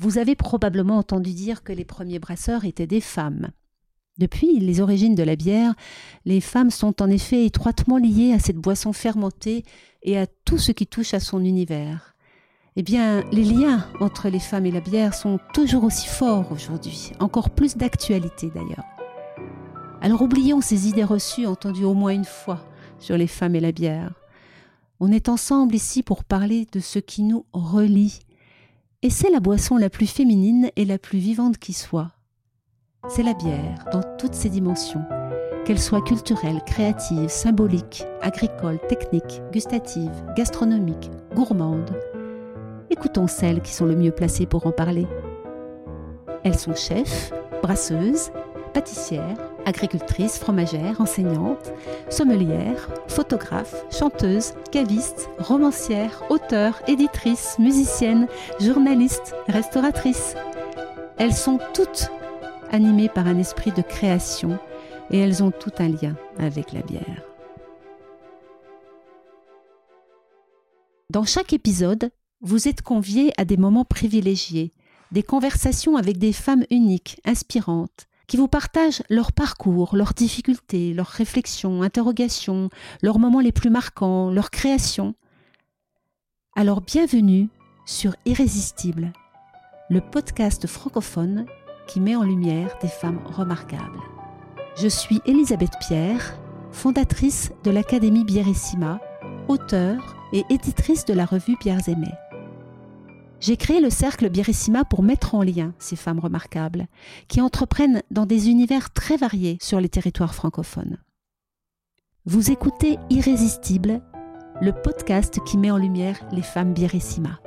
Vous avez probablement entendu dire que les premiers brasseurs étaient des femmes. Depuis les origines de la bière, les femmes sont en effet étroitement liées à cette boisson fermentée et à tout ce qui touche à son univers. Eh bien, les liens entre les femmes et la bière sont toujours aussi forts aujourd'hui, encore plus d'actualité d'ailleurs. Alors oublions ces idées reçues entendues au moins une fois sur les femmes et la bière. On est ensemble ici pour parler de ce qui nous relie. Et c'est la boisson la plus féminine et la plus vivante qui soit. C'est la bière dans toutes ses dimensions, qu'elle soit culturelle, créative, symbolique, agricole, technique, gustative, gastronomique, gourmande. Écoutons celles qui sont le mieux placées pour en parler. Elles sont chefs, brasseuses, pâtissières, agricultrices, fromagères, enseignantes, sommelières, photographes, chanteuses, cavistes, romancières, auteurs, éditrices, musiciennes, journalistes, restauratrices. Elles sont toutes animées par un esprit de création et elles ont tout un lien avec la bière. Dans chaque épisode, vous êtes conviés à des moments privilégiés, des conversations avec des femmes uniques, inspirantes, qui vous partagent leur parcours, leurs difficultés, leurs réflexions, interrogations, leurs moments les plus marquants, leurs créations. Alors bienvenue sur Irrésistible, le podcast francophone qui met en lumière des femmes remarquables. Je suis Elisabeth Pierre, fondatrice de l'Académie Bierissima, auteure et éditrice de la revue Bières Aimées. J'ai créé le cercle Birissima pour mettre en lien ces femmes remarquables, qui entreprennent dans des univers très variés sur les territoires francophones. Vous écoutez Irrésistible, le podcast qui met en lumière les femmes Birissima.